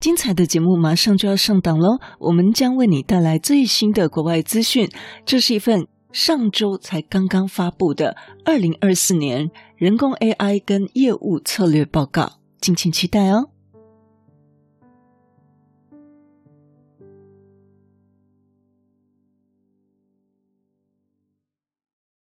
精彩的节目马上就要上档喽！我们将为你带来最新的国外资讯。这是一份上周才刚刚发布的二零二四年人工 AI 跟业务策略报告，敬请期待哦。